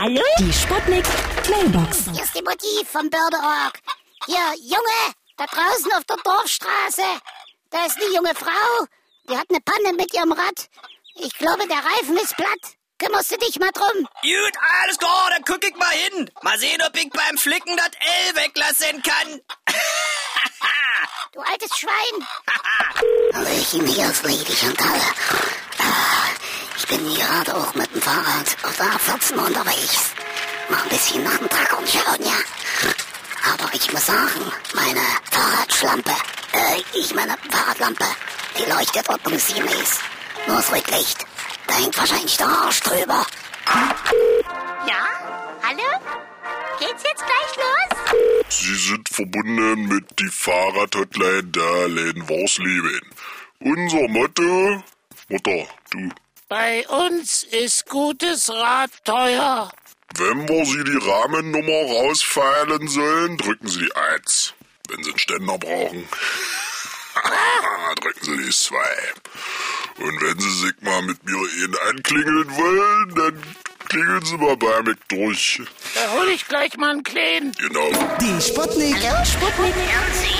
Hallo? Die Sputnik Mailbox. Hier ist die Mutti vom Bördeorg. Hier, Junge, da draußen auf der Dorfstraße. Da ist eine junge Frau. Die hat eine Panne mit ihrem Rad. Ich glaube, der Reifen ist platt. Kümmerst du dich mal drum? Gut, alles klar, dann guck ich mal hin. Mal sehen, ob ich beim Flicken das L weglassen kann. Du altes Schwein. Hallöchen, hier ist Lady Chantal. Ich bin gerade auch mit dem Fahrrad auf der A14 unterwegs. Mal ein bisschen nach dem Trackern schauen, ja. Aber ich muss sagen, meine Fahrradschlampe, äh, ich meine Fahrradlampe, die leuchtet ordnungsgemäß. Nur das Rücklicht, da hängt wahrscheinlich der Arsch drüber. Ja? Hallo? Geht's jetzt gleich los? Sie sind verbunden mit die Fahrradhotline der Läden Worsleben. Unser Motto... Mutter, du. Bei uns ist gutes Rad teuer. Wenn wir Sie die Rahmennummer rausfeilen sollen, drücken Sie die 1. Wenn Sie einen Ständer brauchen, drücken Sie die 2. Und wenn Sie sich mal mit mir ihn anklingeln wollen, dann klingeln Sie mal bei mir durch. Da hol ich gleich mal einen Kleinen. Genau. Die Sputnik Sputnik Mailbox.